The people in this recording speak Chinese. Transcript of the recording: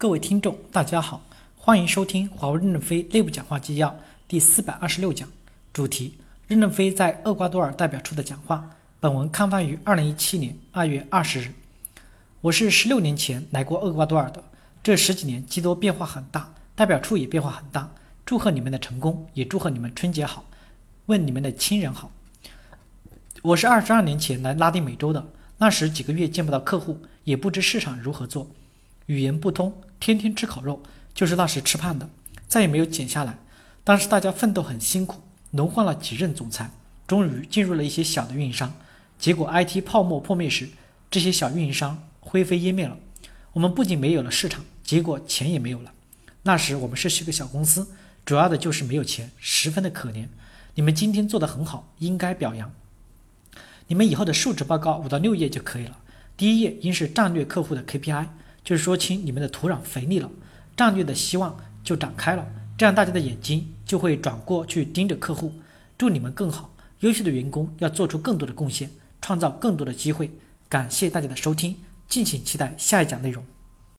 各位听众，大家好，欢迎收听华为任正非内部讲话纪要第四百二十六讲，主题：任正非在厄瓜多尔代表处的讲话。本文刊发于二零一七年二月二十日。我是十六年前来过厄瓜多尔的，这十几年基多变化很大，代表处也变化很大。祝贺你们的成功，也祝贺你们春节好，问你们的亲人好。我是二十二年前来拉丁美洲的，那时几个月见不到客户，也不知市场如何做，语言不通，天天吃烤肉，就是那时吃胖的，再也没有减下来。当时大家奋斗很辛苦，轮换了几任总裁，终于进入了一些小的运营商。结果 IT 泡沫破灭时，这些小运营商灰飞烟灭了。我们不仅没有了市场，结果钱也没有了。那时我们是是个小公司，主要的就是没有钱，十分的可怜。你们今天做得很好，应该表扬。你们以后的述职报告五到六页就可以了。第一页应是战略客户的 KPI，就是说清你们的土壤肥力了，战略的希望就展开了，这样大家的眼睛就会转过去盯着客户。祝你们更好，优秀的员工要做出更多的贡献。创造更多的机会，感谢大家的收听，敬请期待下一讲内容。